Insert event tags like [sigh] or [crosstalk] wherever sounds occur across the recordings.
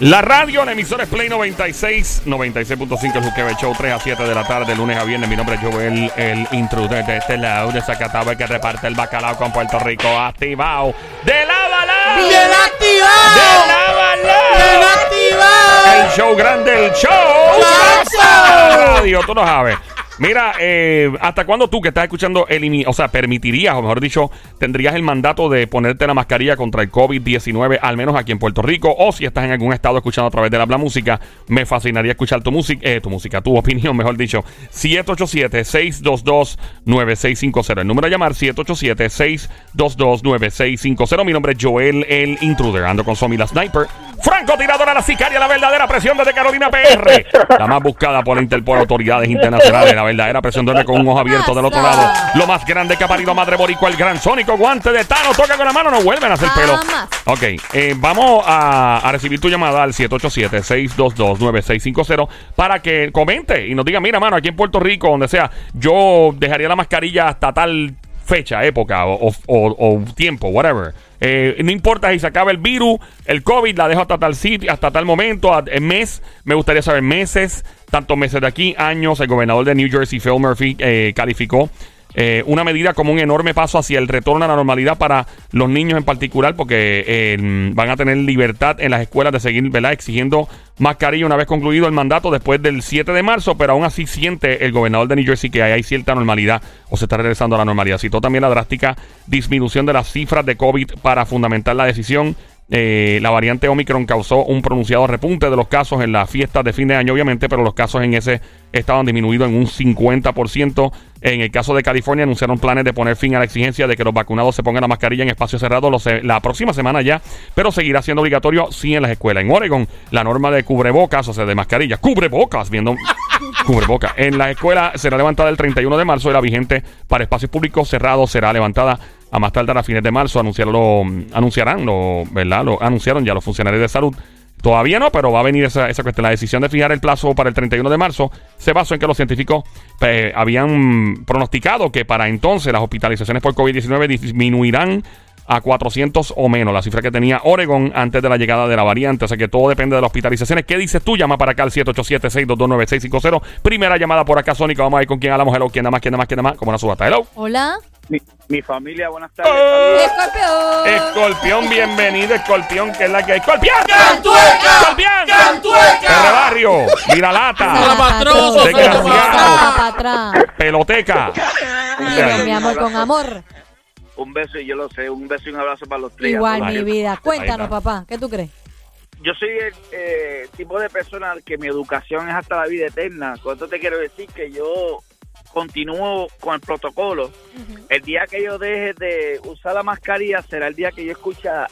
La radio, la emisora es Play 96, 96.5 el Juquebe Show, 3 a 7 de la tarde, lunes a viernes. Mi nombre es Joel, el intruder de este lado de Zacatau, el que reparte el bacalao con Puerto Rico, activado. ¡De la! ¡Bien activado! ¡De lava ¡Bien la! activado! El show grande, el show. Radio, tú lo sabes. Mira, eh, ¿hasta cuándo tú que estás escuchando, o sea, permitirías, o mejor dicho, tendrías el mandato de ponerte la mascarilla contra el COVID-19, al menos aquí en Puerto Rico, o si estás en algún estado escuchando a través de la Música, me fascinaría escuchar tu música, eh, tu música, tu [laughs] opinión, mejor dicho. 787-622-9650. El número a llamar, 787-622-9650. Mi nombre es Joel, el intruder. Ando con Somi la Sniper. Franco tiradora, la sicaria, la verdadera presión desde Carolina PR. [laughs] La más buscada por la Interpol, autoridades internacionales. La verdadera presión desde con un ojo abierto del otro lado. Lo más grande que ha parido Madre Boricua, el gran sónico guante de Tano. Toca con la mano, no vuelven a hacer pelo. Ok, eh, vamos a, a recibir tu llamada al 787-622-9650 para que comente y nos diga, mira, mano, aquí en Puerto Rico, donde sea, yo dejaría la mascarilla hasta tal fecha, época o, o- o- tiempo, whatever. Eh, no importa si se acaba el virus, el COVID, la dejo hasta tal sitio, hasta tal momento, a- en mes, me gustaría saber meses, tantos meses de aquí, años. El gobernador de New Jersey, Phil Murphy, eh, calificó eh, una medida como un enorme paso hacia el retorno a la normalidad para los niños en particular, porque eh, van a tener libertad en las escuelas de seguir ¿verdad? exigiendo mascarilla una vez concluido el mandato después del 7 de marzo, pero aún así siente el gobernador de New Jersey que hay cierta normalidad o se está regresando a la normalidad. Citó también la drástica disminución de las cifras de COVID para fundamentar la decisión. Eh, la variante Omicron causó un pronunciado repunte de los casos en las fiestas de fin de año, obviamente, pero los casos en ese estado han disminuido en un 50%. En el caso de California, anunciaron planes de poner fin a la exigencia de que los vacunados se pongan la mascarilla en espacios cerrados la próxima semana ya, pero seguirá siendo obligatorio sí en las escuelas. En Oregon, la norma de cubrebocas, o sea, de mascarilla, cubrebocas, viendo [laughs] cubrebocas. En la escuela será levantada el 31 de marzo y la vigente para espacios públicos cerrados será levantada a más tardar a fines de marzo. Anunciaron, lo, anunciarán, lo, ¿verdad? Lo anunciaron ya los funcionarios de salud. Todavía no, pero va a venir esa, esa cuestión. La decisión de fijar el plazo para el 31 de marzo se basó en que los científicos eh, habían pronosticado que para entonces las hospitalizaciones por COVID-19 disminuirán a 400 o menos, la cifra que tenía Oregon antes de la llegada de la variante. O sea que todo depende de las hospitalizaciones. ¿Qué dices tú? Llama para acá al 787-622-9650. Primera llamada por acá, Sónica. Vamos a ver con quién hablamos. Hello, quién nada más, quién nada más, quién nada más. Como una subasta. Hello. Hola. Mi, mi familia, buenas tardes. Oh. Escorpión. Escorpión, bienvenido, Escorpión, que es la que hay. ¡Escorpión! ¡Cantueca! ¡Escorpión! ¡Cantueca! Perre barrio, Miralata, Salapastroso, Desgraciado. para atrás. peloteca. Mi amor, con amor. Un beso y yo lo sé, un beso y un abrazo para los tres. Igual, mi vida. Cuéntanos, papá. ¿Qué tú crees? Yo soy el eh, tipo de persona que mi educación es hasta la vida eterna. Con esto te quiero decir que yo continúo con el protocolo. El día que yo deje de usar la mascarilla será el día que yo escucha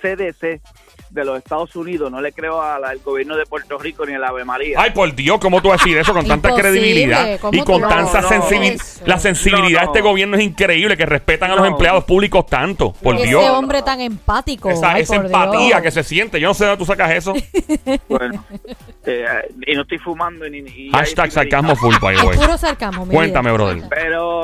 CDC de los Estados Unidos. No le creo al gobierno de Puerto Rico ni a la Ave María. Ay, por Dios, ¿cómo tú vas a decir eso con tanta credibilidad ¿cómo y con tanta decir sensibilidad? eso? La sensibilidad de No, este no. gobierno es increíble, que respetan a los No. empleados públicos tanto. Por Ese Dios. hombre tan empático. Esa, Ay, esa empatía Dios. que se siente. Yo no sé de dónde tú sacas eso. [laughs] Bueno, eh, y no estoy fumando ni... ni Hashtag y- sarcasmo full, by the Es way. puro sarcasmo, Cuéntame, brother.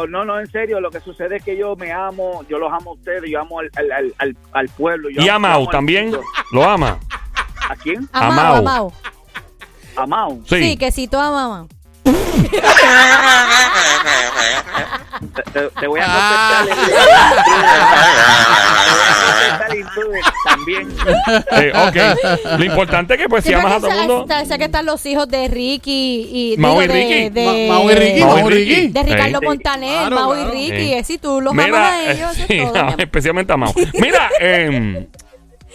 Pero no, no, en serio, lo que sucede es que yo me amo, yo los amo a ustedes, yo amo al, al, al, al- al pueblo. Yo Y amo- a Mau también. ¿Lo ama? ¿A quién? Amao, amao. A Mau. Sí. Sí, que citó a mamá. Te, te- te voy a contestar. el- intruder también. Eh, ok. Lo importante es que, pues, si amas a todo el mundo. Sé que están los hijos de Ricky y Mau y Ricky. de, de, Ma- Mau y Ricky, Mau y Ricky. De Ricardo Sí. Montaner, Claro, Mau y Ricky. Sí. eh, Si tú los amas a ellos, mi amor. especialmente a Mau. Mira, eh,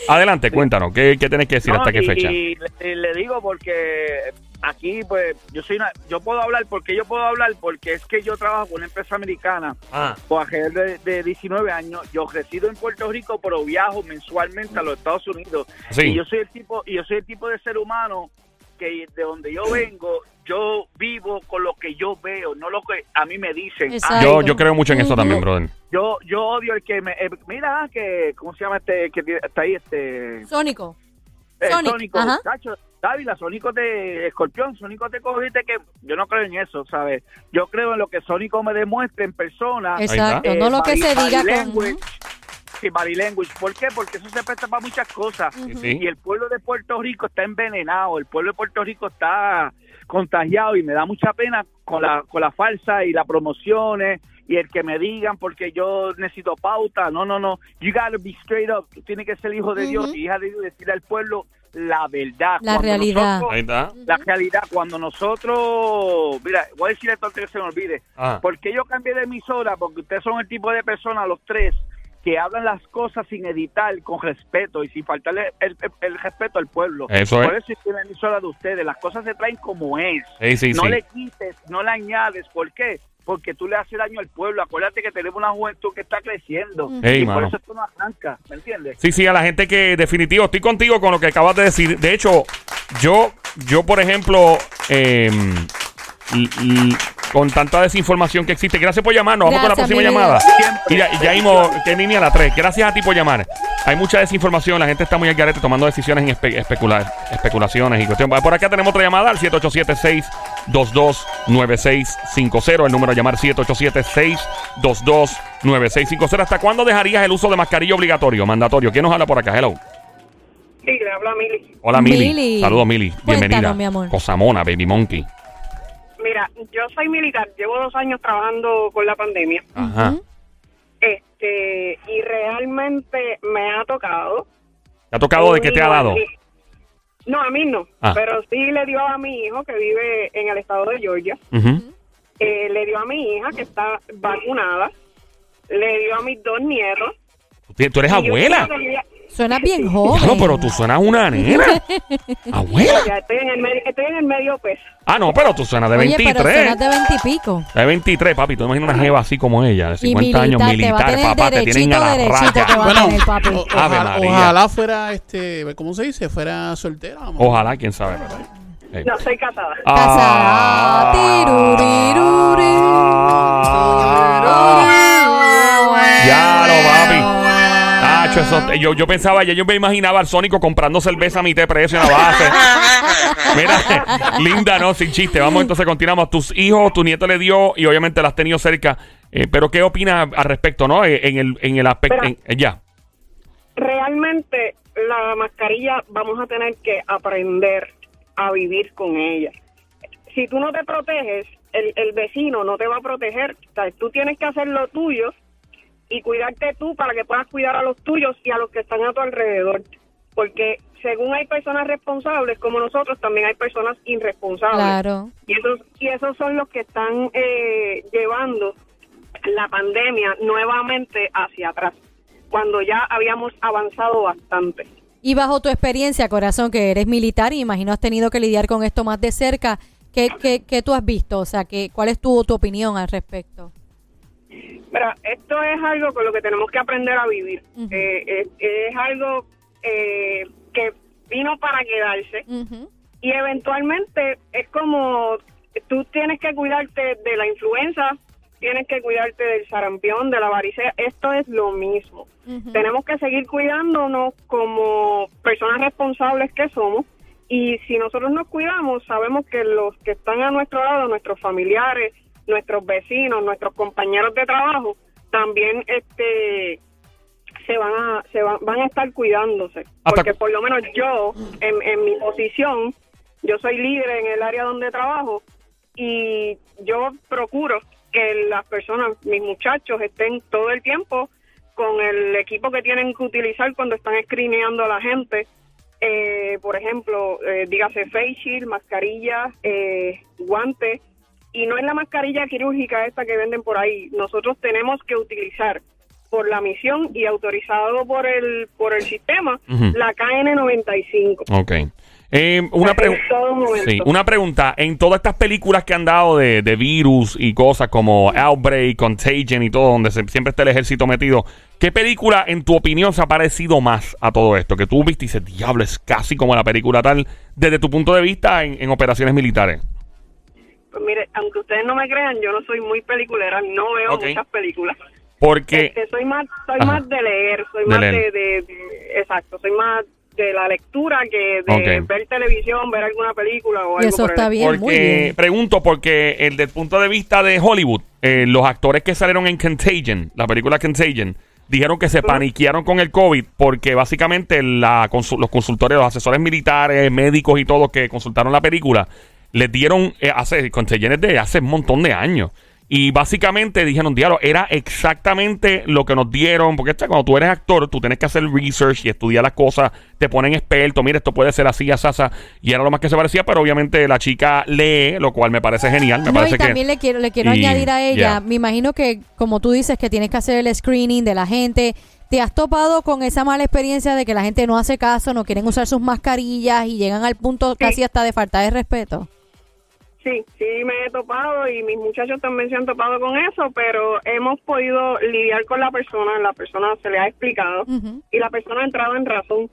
adelante, cuéntanos, ¿qué, qué tenés que decir? No, ¿Hasta qué y- fecha? Y, le- le digo porque aquí, pues, yo soy una, yo puedo hablar, porque yo puedo hablar, porque es que yo trabajo con una empresa americana Ah, por alrededor de, de 19 años. Yo resido en Puerto Rico, pero viajo mensualmente a los Estados Unidos. sí. Y yo soy el tipo, y yo soy el tipo de ser humano que de donde yo vengo, yo vivo con lo que yo veo, no lo que a mí me dicen. Ah, Yo, yo creo mucho en eso también, brother. yo, yo odio el que me, eh, mira que, ¿cómo se llama este que está ahí este? Sónico. Eh, Sónico, Dávila, Sónico de Escorpión, Sónico te cogiste que yo no creo en eso, ¿sabes? Yo creo en lo que Sónico me demuestre en persona. Exacto. eh, no lo que body- se diga con. language, y body language. ¿Por qué? Porque eso se presta para muchas cosas. Y el pueblo de Puerto Rico está envenenado, el pueblo de Puerto Rico está contagiado y me da mucha pena con la, con la falsa y las promociones y el que me digan porque yo necesito pauta. No, no, no. You gotta be straight up. Tú tienes que ser hijo de Dios y hija de Dios y decirle al pueblo la verdad. La Cuando realidad. nosotros- Ahí está. la realidad, cuando nosotros, mira, voy a decir esto antes que se me olvide, Ah. porque yo cambié de emisora, porque ustedes son el tipo de personas, los tres, que hablan las cosas sin editar, con respeto y sin faltarle el, el- el respeto al pueblo. Eso es. Por eso estoy en la emisora de ustedes, las cosas se traen como es. Sí, sí, no sí. le quites, no le añades, ¿por qué? Porque tú le haces daño al pueblo. Acuérdate que tenemos una juventud que está creciendo. Y por mano. eso esto no arranca, ¿me entiendes? Sí, sí, a la gente que definitivo, estoy contigo con lo que acabas de decir. De hecho, yo, yo por ejemplo, eh, con tanta desinformación que existe, gracias por llamarnos, vamos con la próxima mi llamada. Y ya, ya vimos, que línea la 3, gracias a ti por llamar. Hay mucha desinformación, la gente está muy al garete tomando decisiones en espe- especular, especulaciones y cuestiones. Por acá tenemos otra llamada al 787-622-9650, el número a llamar 787-622-9650. ¿Hasta cuándo dejarías el uso de mascarilla obligatorio, mandatorio? ¿Quién nos habla por acá? Hello. Sí, le habla Mili. Hola, Mili. Mili. Saludos, Mili. Bienvenida. Mi amor. Cosamona, Baby Monkey. Mira, yo soy militar, llevo dos años trabajando con la pandemia. Ajá. Este, y realmente me ha tocado. ¿Te ha tocado de qué te ha dado? No, a mí no, Ah. pero sí le dio a mi hijo que vive en el estado de Georgia. Eh, le dio a mi hija que está vacunada. Le dio a mis dos nietos. Tú eres Y yo abuela. creo que ya- Suena bien [laughs] No, joven. pero tú suenas una nena. [laughs] abuela. ya estoy en el medio, estoy en el medio peso. Ah, no, pero tú suenas de Oye, pero 23. suenas de veintipico. De 23, papi. Tú imaginas una jeva así como ella, de Y 50 años, militar, te papá. Te tienen a la raya. te va a Bueno, tener, papi. o- Ave ojalá, fuera, este, ¿cómo se dice? Fuera soltera. Ojalá, quién sabe. Eh. No, soy casada. Casada. Tiruriruri. Ya lo, papi. Eso- yo, yo pensaba, ya yo me imaginaba al Sónico comprando cerveza a mitad de precio en la base. [laughs] Mira, linda, ¿no? Sin chiste. Vamos entonces, continuamos. Tus hijos, tu nieto le dio y obviamente la has tenido cerca. Eh, pero, ¿qué opinas al respecto, no? Eh, En el, en el aspecto. Eh, ya. realmente la mascarilla vamos a tener que aprender a vivir con ella. Si tú no te proteges, el, el vecino no te va a proteger. O sea, tú tienes que hacer lo tuyo y cuidarte tú para que puedas cuidar a los tuyos y a los que están a tu alrededor. Porque según hay personas responsables como nosotros, también hay personas irresponsables. Claro. Y esos, y esos son los que están eh, llevando la pandemia nuevamente hacia atrás, cuando ya habíamos avanzado bastante. Y bajo tu experiencia, corazón, que eres militar y imagino has tenido que lidiar con esto más de cerca, ¿qué, qué, qué tú has visto? O sea, ¿qué, ¿cuál es tu, tu opinión al respecto? Pero esto es algo con lo que tenemos que aprender a vivir. Eh, es, es algo eh, que vino para quedarse. Y eventualmente es como tú tienes que cuidarte de la influenza, tienes que cuidarte del sarampión, de la varicela, esto es lo mismo. Tenemos que seguir cuidándonos como personas responsables que somos. Y si nosotros nos cuidamos, sabemos que los que están a nuestro lado, nuestros familiares, nuestros vecinos, nuestros compañeros de trabajo, también este se van a se van, van a estar cuidándose Hasta porque por lo menos yo en, en mi posición yo soy líder en el área donde trabajo y yo procuro que las personas, mis muchachos, estén todo el tiempo con el equipo que tienen que utilizar cuando están escrineando a la gente. Eh, por ejemplo, eh, dígase face shield, mascarilla, eh, guantes. Y no es la mascarilla quirúrgica esta que venden por ahí. Nosotros tenemos que utilizar por la misión y autorizado por el por el sistema la KN95. Ok. Eh, una, pregu- sí, una pregunta. En todas estas películas que han dado de, de virus y cosas como Outbreak, Contagion y todo, donde se- siempre está el ejército metido, ¿qué película, en tu opinión, se ha parecido más a todo esto? Que tú viste y dices, diablo, es casi como la película tal, desde tu punto de vista en, en operaciones militares. Pues mire, aunque ustedes no me crean, yo no soy muy peliculera, no veo muchas películas. Porque. Este, soy más, soy Ajá. más de leer, soy De más leer. de, de- de- exacto, soy más de la lectura que de ver televisión, ver alguna película o Y algo eso por el está bien, muy Porque, bien. pregunto, porque el del punto de vista de Hollywood, eh, los actores que salieron en Contagion, la película Contagion, dijeron que se paniquearon con el COVID porque básicamente la los consultores, los asesores militares, médicos y todos que consultaron la película, les dieron eh, hace, de hace un montón de años. Y básicamente dijeron, diablo, era exactamente lo que nos dieron, porque esto, cuando tú eres actor, tú tienes que hacer research y estudiar las cosas, te ponen experto, mira, esto puede ser así, asasa, y era lo más que se parecía, pero obviamente la chica lee, lo cual me parece genial, me No, parece y también que... le quiero, le quiero y- añadir a ella, yeah. me imagino que como tú dices que tienes que hacer el screening de la gente, ¿te has topado con esa mala experiencia de que la gente no hace caso, no quieren usar sus mascarillas y llegan al punto casi hasta de falta de respeto? Sí, sí me he topado y mis muchachos también se han topado con eso, pero hemos podido lidiar con la persona, la persona se le ha explicado y la persona ha entrado en razón.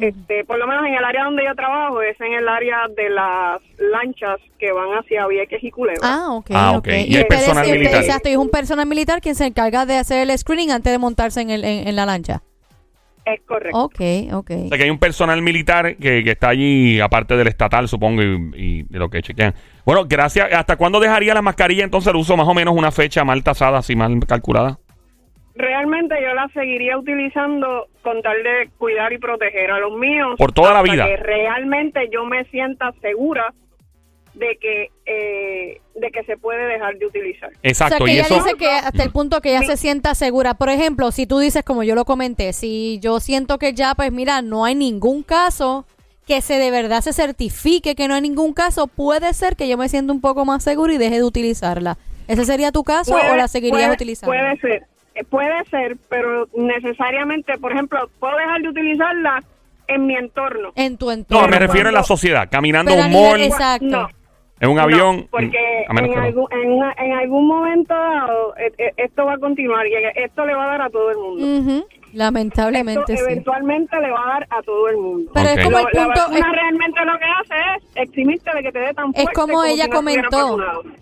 Este, por lo menos en el área donde yo trabajo es en el área de las lanchas que van hacia Vieques y Culebra. Ah, ok. Ah, ok. ok. Y hay personal militar. Exacto, y es un personal militar quien se encarga de hacer el screening antes de montarse en, el, en, en la lancha. Es correcto. Ok, ok. O sea, que hay un personal militar que, que está allí, aparte del estatal, supongo, y, de lo que chequean. Bueno, gracias. ¿Hasta cuándo dejaría la mascarilla entonces el uso? Más o menos una fecha mal tasada, así mal calculada. Realmente yo la seguiría utilizando con tal de cuidar y proteger a los míos. Por toda la vida. Que realmente yo me sienta segura de que eh, de que se puede dejar de utilizar. Exacto. O sea, que y ella eso. dice que hasta el punto que ella se sienta segura. Por ejemplo, si tú dices, como yo lo comenté, si yo siento que ya, pues mira, no hay ningún caso, que se de verdad se certifique que no hay ningún caso, puede ser que yo me sienta un poco más segura y deje de utilizarla. ¿Ese sería tu caso o la seguirías puede- utilizando? Puede ser, puede ser, pero necesariamente, por ejemplo, puedo dejar de utilizarla en mi entorno. En tu entorno. No, me refiero en la sociedad. Caminando a un mall, exacto. No. En un No, avión. porque a menos en, no. algún, en, una- en algún momento dado eh, eh, esto va a continuar y esto le va a dar a todo el mundo. Ujú, Lamentablemente esto sí. eventualmente le va a dar a todo el mundo. Pero Ok. es como el Lo- la punto... vacuna es- realmente lo que hace es eximirte de que te dé tan Es fuerte como ella si no comentó,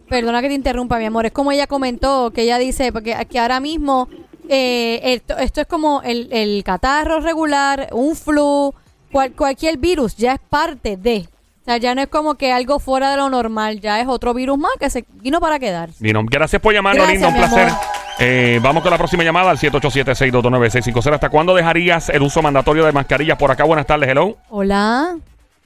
perdona que te interrumpa, mi amor, es como ella comentó, que ella dice porque que ahora mismo eh, esto, esto es como el, el catarro regular, un flu, cual- cualquier virus ya es parte de. O sea, ya no es como que algo fuera de lo normal, ya es otro virus más que se vino para quedarse. Vino. Gracias por llamarnos, Gracias, linda. Un mi placer. amor. Eh, vamos con la próxima llamada al 787-622-9650. ¿Hasta cuándo dejarías el uso mandatorio de mascarillas por acá? Buenas tardes, hello. Hola,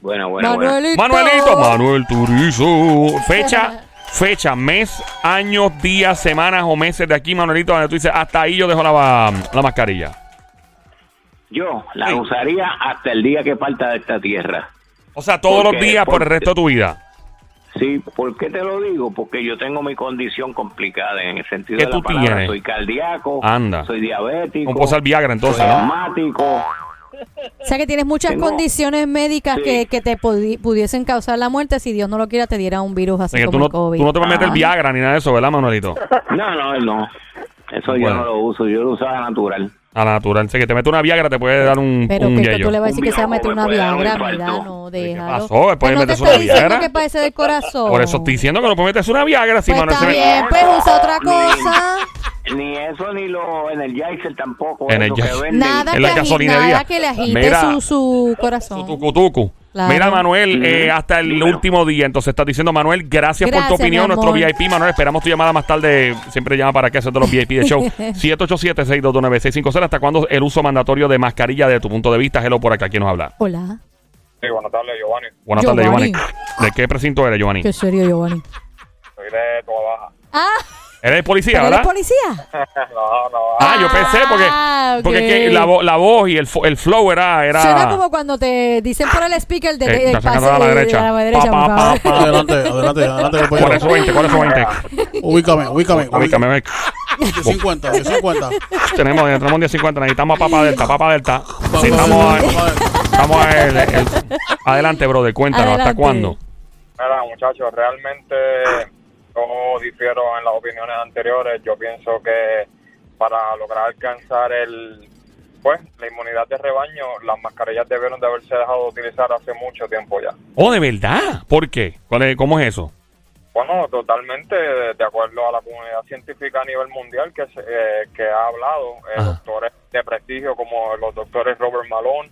Bueno, bueno, bueno. Manuelito. Manuelito, Manuel Turizo. Fecha, fecha, mes, años, días, semanas o meses de aquí, Manuelito, donde tú dices, hasta ahí yo dejo la, la mascarilla. Yo la Sí. usaría hasta el día que parta de esta tierra. O sea, todos ¿Por los días por el resto de tu vida. Sí, ¿por qué te lo digo? Porque yo tengo mi condición complicada en el sentido ¿Qué de tú la palabra. tienes? Soy cardíaco, Anda. soy diabético, puedo usar Viagra entonces, soy ¿no? asmático. O sea que tienes muchas Tengo- condiciones médicas Sí. que, que te pudi- pudiesen causar la muerte si Dios no lo quiera te diera un virus O así sea, tú como no, el COVID. tú no te vas a meter Ah. Viagra ni nada de eso, ¿verdad, Manuelito? No, no, no. Eso yo no lo uso, yo lo usaba natural. A la natural. Sé que te metes una Viagra te puede dar un, Pero un que, tú le vas a decir que se va a meter Me una Viagra, mira, no, ¿Qué déjalo. pasó? Después Que no te metes una Viagra. que parece del corazón. Por eso estoy diciendo que no puedes meterse una Viagra si Pues está se bien, pues usa otra cosa. Ni eso, ni lo Energizer tampoco. Energizer. Nada En que, la gasolinería. nada que le agite Mira, su, su Su corazón. tucu, tucu. Claro. Mira, Manuel, eh, hasta el último día. Entonces estás diciendo, Manuel, gracias, por tu opinión. Nuestro. VIP, Manuel, esperamos tu llamada más tarde. Siempre llama para que haces de los VIP de show. [laughs] 787-622-9650. ¿Hasta cuándo el uso mandatorio de mascarilla de tu punto de vista? Hello, por acá, ¿quién nos habla? Hola. Sí, buenas tardes, Giovanni. Buenas tardes, Giovanni. Giovanni. ¿De qué precinto eres, Giovanni? Qué serio, Giovanni. Soy de Toda Baja. Ah, ¿Eres policía, ¿pero eres verdad? policía? [laughs] no, no. Ah, yo pensé porque, Ah, ok. porque es que la, vo- la voz y el, fo- el flow era... era Suena como cuando te dicen por el speaker de, Eh, del está sacando pase a la de- derecha. de la derecha, Pa, pa, por favor. pa, pa. Adelante, adelante, adelante, ¿Cuál es su 20? ¿Cuál es su 20? Ubícame, ubícame. Ubícame, ven. 50, 50. Tenemos, tenemos un día 50, necesitamos a Papa Delta, Papa Delta. Vamos, Necesitamos a, vamos, a el- el- adelante, brother, cuéntanos, ¿hasta Adelante. cuándo? Mira, muchachos, realmente yo difiero en las opiniones anteriores. Yo pienso que para lograr alcanzar el pues la inmunidad de rebaño, las mascarillas debieron de haberse dejado de utilizar hace mucho tiempo ya. Oh, ¿de verdad? ¿Por qué? ¿Cuál es- ¿Cómo es eso? Bueno, totalmente de, acuerdo a la comunidad científica a nivel mundial que, se- eh, que ha hablado, eh, doctores de prestigio como los doctores Robert Malone,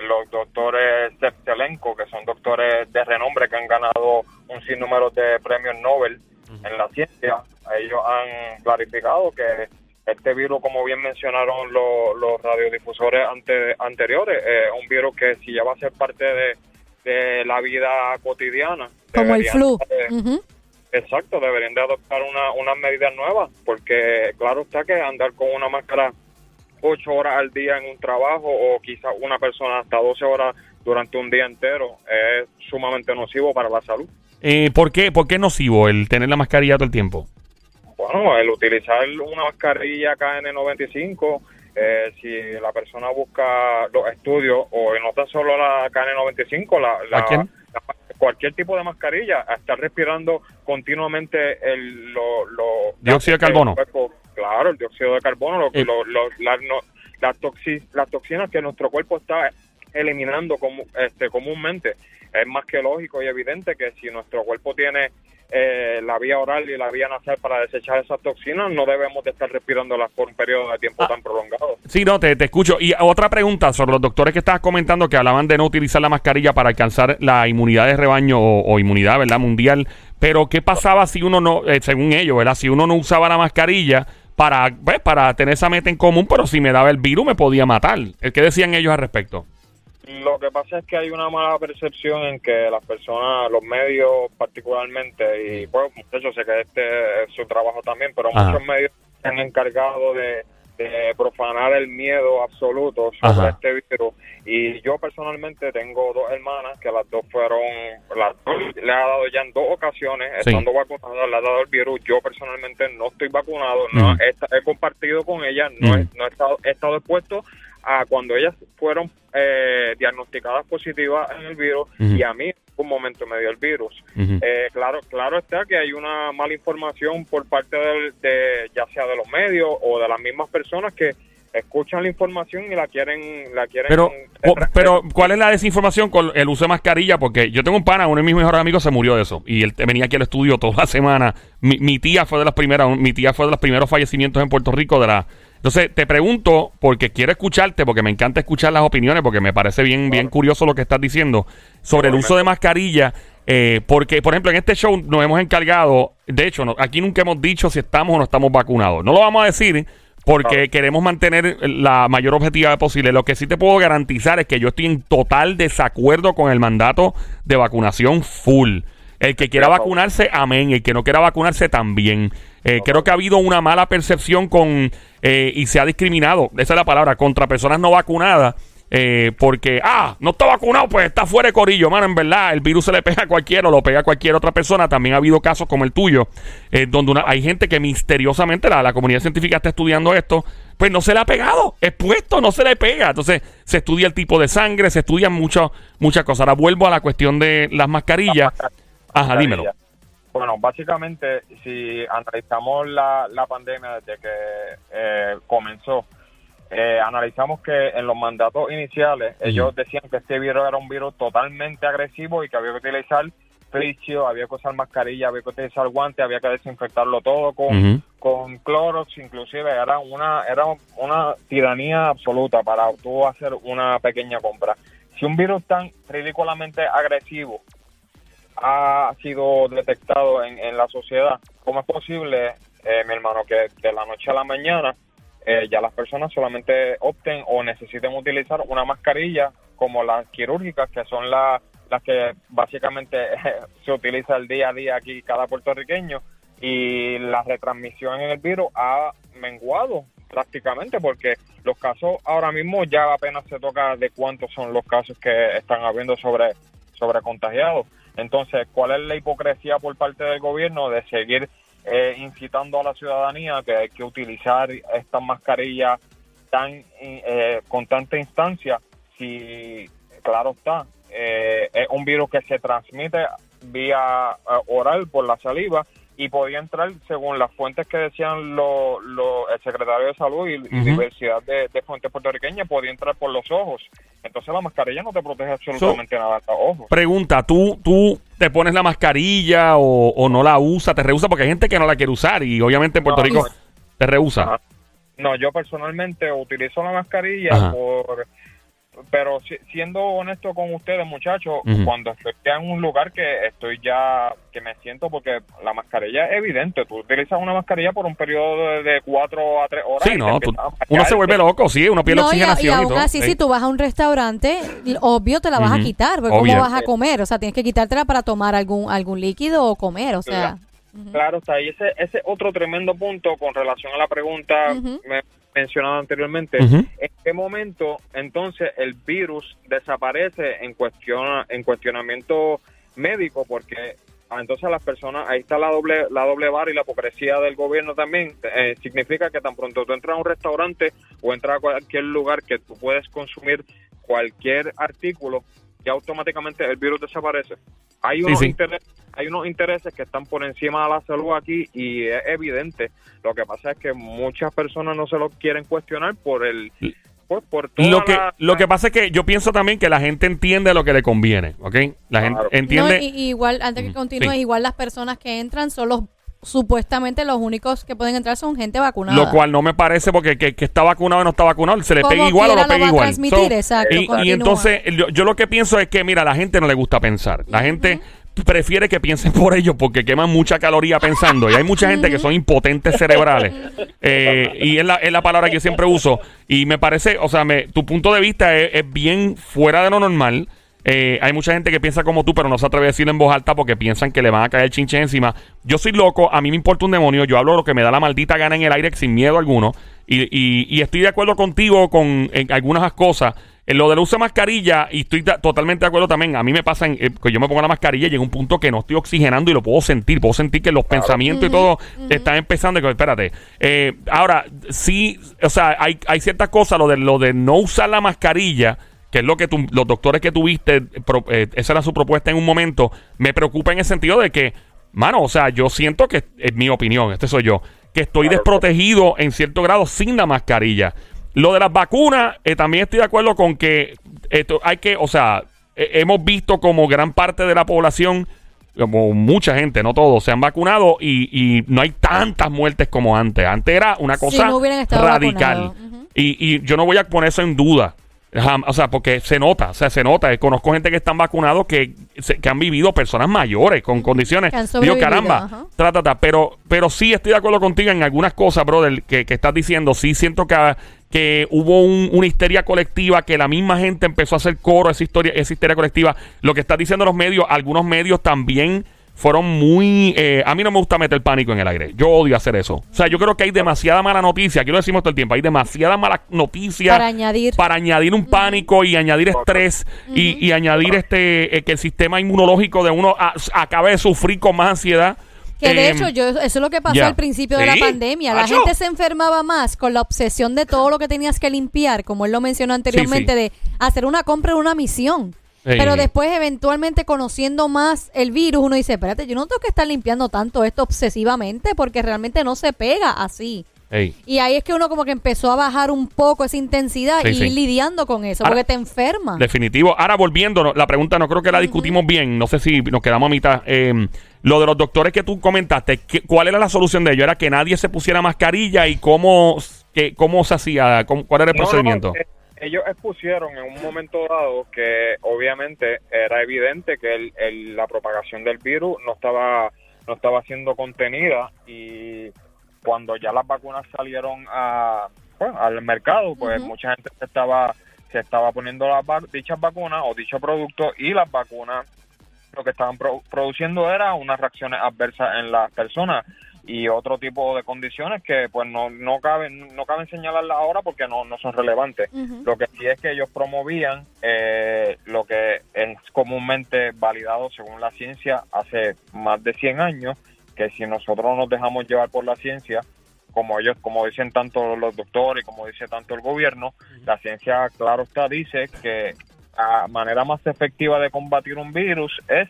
los doctores Septelenko, que son doctores de renombre que han ganado un sinnúmero de premios Nobel en la ciencia. Ellos han clarificado que este virus, como bien mencionaron los, los radiodifusores ante- anteriores, es un virus que si ya va a ser parte de, de la vida cotidiana. Como el flu. de-. Exacto, deberían de adoptar una, unas medidas nuevas, porque claro está que andar con una máscara ocho horas al día en un trabajo o quizás una persona hasta 12 horas durante un día entero es sumamente nocivo para la salud. Eh, ¿por, qué, ¿Por qué es nocivo el tener la mascarilla todo el tiempo? Bueno, el utilizar una mascarilla KN95, eh, si la persona busca los estudios, o no tan solo la KN95, la, la- la- cualquier tipo de mascarilla, a estar respirando continuamente el lo, lo- Dióxido de carbono. cuerpo. Claro, el dióxido de carbono, lo, Eh. lo- lo- no- las, toxi- las toxinas que nuestro cuerpo está eliminando como, este, comúnmente. Es más que lógico y evidente que si nuestro cuerpo tiene eh, la vía oral y la vía nasal para desechar esas toxinas, no debemos de estar respirándolas por un periodo de tiempo Ah. tan prolongado. Sí, no, te, te escucho. Y otra pregunta sobre los doctores que estabas comentando que hablaban de no utilizar la mascarilla para alcanzar la inmunidad de rebaño o, o inmunidad, ¿verdad? Mundial. Pero, ¿qué pasaba si uno no, eh, según ellos, ¿verdad? Si uno no usaba la mascarilla para, pues, para tener esa meta en común, pero si me daba el virus me podía matar. ¿Qué decían ellos al respecto? Lo que pasa es que hay una mala percepción en que las personas, los medios particularmente, y pues muchachos, sé que este es su trabajo también, pero Ajá. muchos medios se han encargado de, de profanar el miedo absoluto sobre Ajá. este virus. Y yo personalmente tengo dos hermanas que las dos fueron, las dos le ha dado ya en dos ocasiones, Sí. estando vacunadas, le ha dado el virus. Yo personalmente no estoy vacunado, no he, compartido con ellas, no, he, no he, estado, he estado expuesto a cuando ellas fueron eh, diagnosticadas positivas en el virus y a mí en un momento me dio el virus. Eh, claro, claro está que hay una mala información por parte del, de ya sea de los medios o de las mismas personas que escuchan la información y la quieren la quieren Pero, eh, o- pero ¿cuál es la desinformación con el uso de mascarilla? Porque yo tengo un pana, uno de mis mejores amigos se murió de eso. Y él venía aquí al estudio toda la semana. Mi, mi tía fue de las primeras, mi tía fue de los primeros fallecimientos en Puerto Rico de la. Entonces, te pregunto, porque quiero escucharte, porque me encanta escuchar las opiniones, porque me parece bien, bien curioso lo que estás diciendo sobre el uso de mascarilla. eh, porque, por ejemplo, en este show nos hemos encargado, de hecho, no- aquí nunca hemos dicho si estamos o no estamos vacunados. No lo vamos a decir porque queremos mantener la mayor objetividad posible. Lo que sí te puedo garantizar es que yo estoy en total desacuerdo con el mandato de vacunación full. El que quiera vacunarse, amén. El que no quiera vacunarse, también. Eh, creo que ha habido una mala percepción con eh, y se ha discriminado, esa es la palabra, contra personas no vacunadas. eh, porque, ah, no está vacunado, pues está fuera de corillo, mano. En verdad, el virus se le pega a cualquiera o lo pega a cualquier otra persona. También ha habido casos como el tuyo, eh, donde una- hay gente que misteriosamente, la, la comunidad científica está estudiando esto, pues no se le ha pegado, expuesto, no se le pega. Entonces, se estudia el tipo de sangre, se estudian muchas muchas cosas. Ahora vuelvo a la cuestión de las mascarillas. Ajá, dímelo. Bueno, básicamente, si analizamos la, la pandemia desde que eh, comenzó, eh, analizamos que en los mandatos iniciales ellos decían que este virus era un virus totalmente agresivo y que había que utilizar fricio, había que usar mascarilla, había que utilizar guantes, había que desinfectarlo todo con, Ujú. con Clorox, inclusive era una era una tiranía absoluta para tú hacer una pequeña compra. Si un virus tan ridículamente agresivo ha sido detectado en, la sociedad, ¿cómo es posible, eh, mi hermano, que de la noche a la mañana eh, ya las personas solamente opten o necesiten utilizar una mascarilla como las quirúrgicas, que son la- las que básicamente [laughs] se utiliza el día a día aquí cada puertorriqueño, y la retransmisión en el virus ha menguado prácticamente porque los casos ahora mismo ya apenas se toca de cuántos son los casos que están habiendo sobre, sobre contagiados. Entonces, ¿cuál es la hipocresía por parte del gobierno de seguir eh, incitando a la ciudadanía que hay que utilizar estas mascarillas tan eh, con tanta instancia si, claro está, eh, es un virus que se transmite vía eh, oral por la saliva y podía entrar según las fuentes que decían lo, lo- el secretario de salud y, y Ujú. diversidad de, de fuentes puertorriqueñas podía entrar por los ojos entonces la mascarilla no te protege absolutamente nada los ojos Pregunta, ¿tú, ¿tú te pones la mascarilla o, o no la usas? ¿Te rehúsa? Porque hay gente que no la quiere usar y obviamente en Puerto No, Rico no. te rehúsa. No, yo personalmente utilizo la mascarilla Ajá. por pero si- siendo honesto con ustedes, muchachos, cuando estoy ya en un lugar que estoy ya, que me siento, porque la mascarilla es evidente, tú utilizas una mascarilla por un periodo de, de cuatro a tres horas. Sí, y no, tú- uno se vuelve loco, sí, uno pierde No, y, a- y oxigenación y, aún todo. así, sí. si tú vas a un restaurante, obvio te la vas a quitar, porque Obvio. ¿cómo vas a comer? O sea, tienes que quitártela para tomar algún algún líquido o comer, o sea. Claro, está ahí ese, ese otro tremendo punto con relación a la pregunta Ujú. me- mencionada anteriormente. ¿En qué momento entonces el virus desaparece en cuestión en cuestionamiento médico? Porque ah, entonces las personas, ahí está la doble la doble vara y la hipocresía del gobierno también. Eh, significa que tan pronto tú entras a un restaurante o entras a cualquier lugar que tú puedes consumir cualquier artículo, ya automáticamente el virus desaparece. Hay Sí, unos, sí. Intereses, hay unos intereses que están por encima de la salud aquí y es evidente. Lo que pasa es que muchas personas no se lo quieren cuestionar por el pues, por toda Lo que, la- lo que pasa es que yo pienso también que la gente entiende lo que le conviene, ¿ok? La gente entiende... No, y, y igual, antes que sí. igual las personas que entran son los supuestamente los únicos que pueden entrar son gente vacunada. Lo cual no me parece porque que, que está vacunado o no está vacunado, se le Como pega igual o lo pega va a igual. transmitir, exacto, y, entonces yo, yo lo que pienso es que, mira, a la gente no le gusta pensar. La gente prefiere que piensen [laughs] por ellos porque queman mucha caloría pensando. Y hay mucha gente que son impotentes cerebrales. Eh, y es la, es la palabra que yo siempre uso. Y me parece, o sea, me, tu punto de vista es, bien fuera de lo normal. Eh, hay mucha gente que piensa como tú, pero no se atreve a decirlo en voz alta porque piensan que le van a caer chinche encima. Yo soy loco, a mí me importa un demonio, yo hablo lo que me da la maldita gana en el aire sin miedo alguno. Y, y- y estoy de acuerdo contigo con en algunas cosas. En lo del uso de mascarilla, y estoy ta- totalmente de acuerdo también. A mí me pasa en, eh, que yo me pongo la mascarilla y llega un punto que no estoy oxigenando y lo puedo sentir. Puedo sentir que los pensamientos y todo están empezando. que, Espérate. Eh, ahora, sí, o sea, hay, hay ciertas cosas, lo de, lo de no usar la mascarilla que es lo que tú- los doctores que tuviste, pro- eh, esa era su propuesta en un momento, me preocupa en el sentido de que, mano, o sea, yo siento que, es mi opinión, este soy yo, que estoy desprotegido en cierto grado sin la mascarilla. Lo de las vacunas, eh, también estoy de acuerdo con que esto hay que, o sea, eh, hemos visto como gran parte de la población, como mucha gente, no todos, se han vacunado y, y no hay tantas muertes como antes. Antes era una Si cosa no radical. Y, y yo no voy a poner eso en duda. O sea, porque se nota, o sea, se nota. Conozco gente que están vacunados que, que han vivido personas mayores con condiciones. Digo, caramba, ajá. ta, ta, ta. Pero, pero sí estoy de acuerdo contigo en algunas cosas, brother, que, que estás diciendo. Sí siento que, que hubo un- una histeria colectiva, que la misma gente empezó a hacer coro esa, historia, esa histeria colectiva. Lo que estás diciendo los medios, algunos medios también fueron muy... eh, a mí no me gusta meter pánico en el aire. Yo odio hacer eso. O sea, yo creo que hay demasiada mala noticia. Aquí lo decimos todo el tiempo. Hay demasiada mala noticia Para añadir. para añadir un pánico y añadir estrés y, y añadir este eh, que el sistema inmunológico de uno a- acabe de sufrir con más ansiedad. Que de Eh, hecho, yo, eso es lo que pasó ya. al principio de la pandemia. La gente se enfermaba más con la obsesión de todo lo que tenías que limpiar, como él lo mencionó anteriormente, sí. de hacer una compra en una misión. Pero después, eventualmente, conociendo más el virus, uno dice, espérate, yo no tengo que estar limpiando tanto esto obsesivamente porque realmente no se pega así. Ey. Y ahí es que uno como que empezó a bajar un poco esa intensidad Sí, y sí. ir lidiando con eso, Ahora- porque te enferma. Definitivo. Ahora volviendo, la pregunta no creo que la discutimos bien. No sé si nos quedamos a mitad. Eh, lo de los doctores que tú comentaste, ¿qué- ¿cuál era la solución de ello? ¿Era que nadie se pusiera mascarilla y cómo, que, cómo se hacía? ¿Cómo- ¿Cuál era el No, no, procedimiento? eh, ellos expusieron en un momento dado que obviamente era evidente que el- el- la propagación del virus no estaba no estaba siendo contenida y cuando ya las vacunas salieron a, al mercado, pues mucha gente se estaba se estaba poniendo las vac- dichas vacunas o dichos productos y las vacunas lo que estaban pro- produciendo era unas reacciones adversas en las personas y otro tipo de condiciones que pues no no caben no caben señalarlas ahora porque no, no son relevantes. Lo que sí es que ellos promovían eh, lo que es comúnmente validado según la ciencia hace más de 100 años que si nosotros nos dejamos llevar por la ciencia como ellos como dicen tanto los doctores como dice tanto el gobierno la ciencia claro está dice que la manera más efectiva de combatir un virus es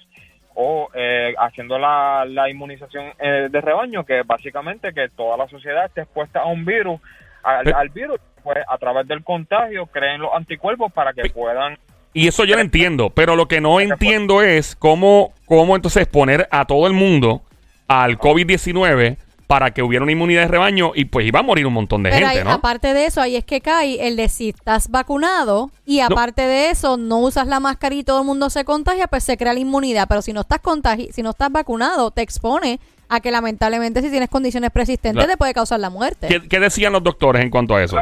o eh, haciendo la, la inmunización eh, de rebaño, que básicamente que toda la sociedad esté expuesta a un virus, al, al virus, pues a través del contagio creen los anticuerpos para que puedan Y eso yo lo entiendo, pero lo que no entiendo es cómo, cómo entonces poner a todo el mundo al COVID-19 para que hubiera una inmunidad de rebaño y pues iba a morir un montón de Pero gente, ahí, ¿no? aparte de eso, ahí es que cae el de si estás vacunado y aparte de eso no usas la máscara y todo el mundo se contagia, pues se crea la inmunidad. Pero si no estás contagi si no estás vacunado, te expone a que lamentablemente si tienes condiciones persistentes Claro. te puede causar la muerte. ¿Qué, qué decían los doctores en cuanto a eso?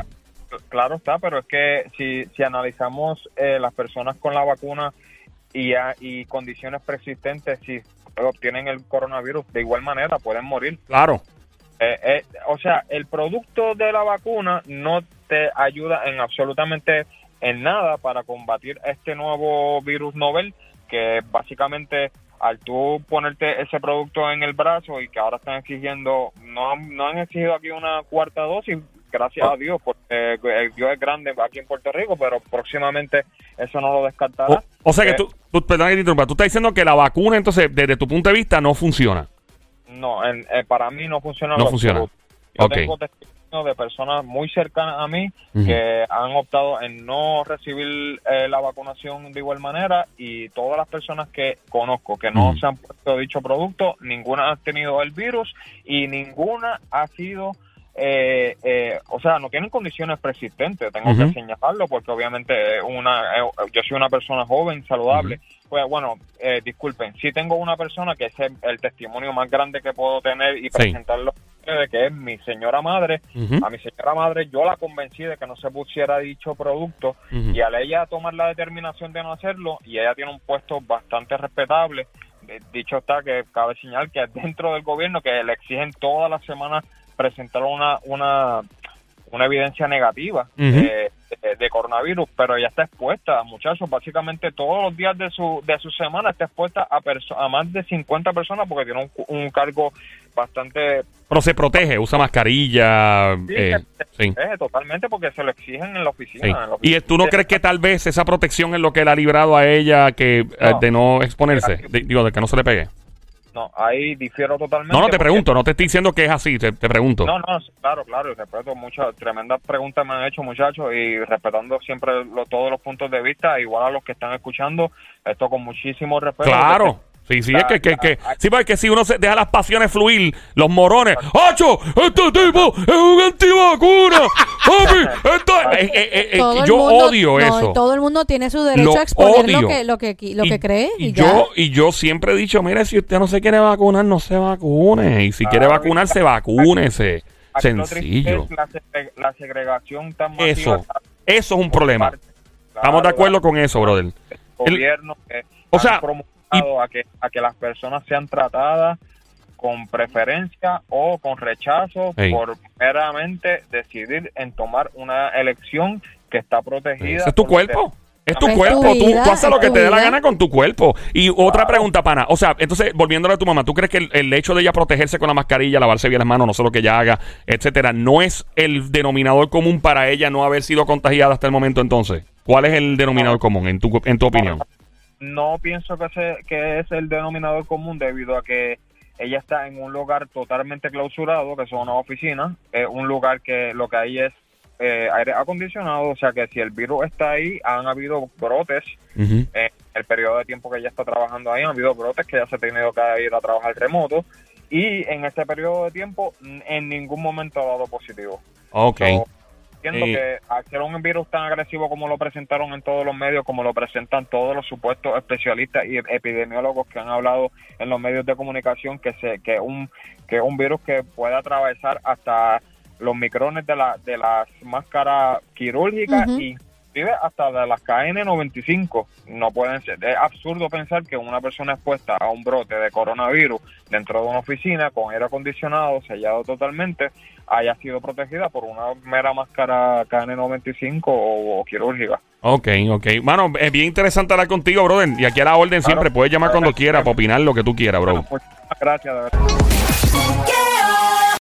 Claro está, pero es que si, si analizamos eh, las personas con la vacuna y, a- y condiciones persistentes, si obtienen el coronavirus, de igual manera pueden morir. Claro. Eh, eh, o sea, el producto de la vacuna no te ayuda en absolutamente en nada para combatir este nuevo virus novel que básicamente al tú ponerte ese producto en el brazo y que ahora están exigiendo, no, han- no han exigido aquí una cuarta dosis, gracias a Dios, porque Dios es grande aquí en Puerto Rico, pero próximamente eso no lo descartará. O, o sea que Eh, tú, tú, perdón que te interrumpa, tú estás diciendo que la vacuna entonces desde tu punto de vista no funciona. No, en- eh, para mí no funciona. No funciona. absoluto. Yo Ok. tengo testimonios de personas muy cercanas a mí que han optado en no recibir eh, la vacunación de igual manera y todas las personas que conozco que no se han puesto dicho producto, ninguna ha tenido el virus y ninguna ha sido... eh, eh, o sea, no tienen condiciones persistentes, tengo que señalarlo porque obviamente una, eh, yo soy una persona joven, saludable, pues bueno, eh, disculpen, si tengo una persona que es el, el testimonio más grande que puedo tener y Sí. presentarlo ustedes, que es mi señora madre. A mi señora madre yo la convencí de que no se pusiera dicho producto Ujú. y al ella tomar la determinación de no hacerlo y ella tiene un puesto bastante respetable, dicho está que cabe señalar que dentro del gobierno que le exigen todas las semanas presentar una una una evidencia negativa de, de- de coronavirus, pero ella está expuesta, muchachos, básicamente todos los días de su de su semana está expuesta a, a más de 50 personas porque tiene un, un cargo bastante Pero se protege, usa mascarilla. Sí, eh, sí. eh, totalmente porque se lo exigen en la oficina. sí. en la ¿Y oficina. tú no crees que tal vez esa protección es lo que le ha librado a ella que eh, No. de no exponerse? De- digo, de que no se le pegue. No, ahí difiero totalmente. No, no te pregunto, no te estoy diciendo que es así, te, te pregunto. No, no, claro, claro, y respeto muchas, tremendas preguntas me han hecho muchachos y respetando siempre lo- todos los puntos de vista, igual a los que están escuchando, esto con muchísimo respeto. Claro. Sí, sí, es que, que, que, sí, porque si uno se deja las pasiones fluir, los morones, ¡Ocho! ¡Este tipo es un antivacuna! [laughs] ¡Papi! Esto es- eh, eh, eh, yo mundo- odio no, eso. Todo el mundo tiene su derecho Lo a exponer lo odio. que, lo que, lo Y- que cree y, yo y yo siempre he dicho mire si usted no se quiere vacunar no se vacune y si quiere Ah, vacunarse vacúnese Aquí lo sencillo es La, segre- la segregación tan eso eso es un problema parte- estamos de claro, acuerdo con eso brother el gobierno que O sea, a que a que las personas sean tratadas con preferencia o con rechazo por meramente decidir en tomar una elección que está protegida. Ese es tu cuerpo. Es tu Es tu cuerpo, tú, vida, tú haces lo que te dé la gana con tu cuerpo. Y otra pregunta, pana. O sea, entonces, volviéndole a tu mamá, ¿tú crees que el, el hecho de ella protegerse con la mascarilla, lavarse bien las manos, no sé lo que ella haga, etcétera, no es el denominador común para ella no haber sido contagiada hasta el momento entonces? ¿Cuál es el denominador común, en tu, en tu opinión? No pienso que, se, que es el denominador común debido a que ella está en un lugar totalmente clausurado, que son una oficina, eh, un lugar que lo que hay es eh, aire acondicionado, o sea que si el virus está ahí, han habido brotes en el periodo de tiempo que ella está trabajando ahí, han habido brotes que ya se ha tenido que ir a trabajar remoto y en ese periodo de tiempo en ningún momento ha dado positivo. Ok. So, entiendo Sí. que al ser un virus tan agresivo como lo presentaron en todos los medios, como lo presentan todos los supuestos especialistas y epidemiólogos que han hablado en los medios de comunicación, que se que un que un virus que puede atravesar hasta los micrones de la de las máscaras quirúrgicas Ujú. y inclusive hasta de las KN95 no pueden ser es absurdo pensar que una persona expuesta a un brote de coronavirus dentro de una oficina con aire acondicionado sellado totalmente haya sido protegida por una mera máscara KN95 o, o quirúrgica Ok, ok. Mano, es bien interesante hablar contigo, brother. Y aquí a la orden siempre. Puedes llamar cuando quieras para opinar lo que tú quieras, bro. Muchas gracias de verdad.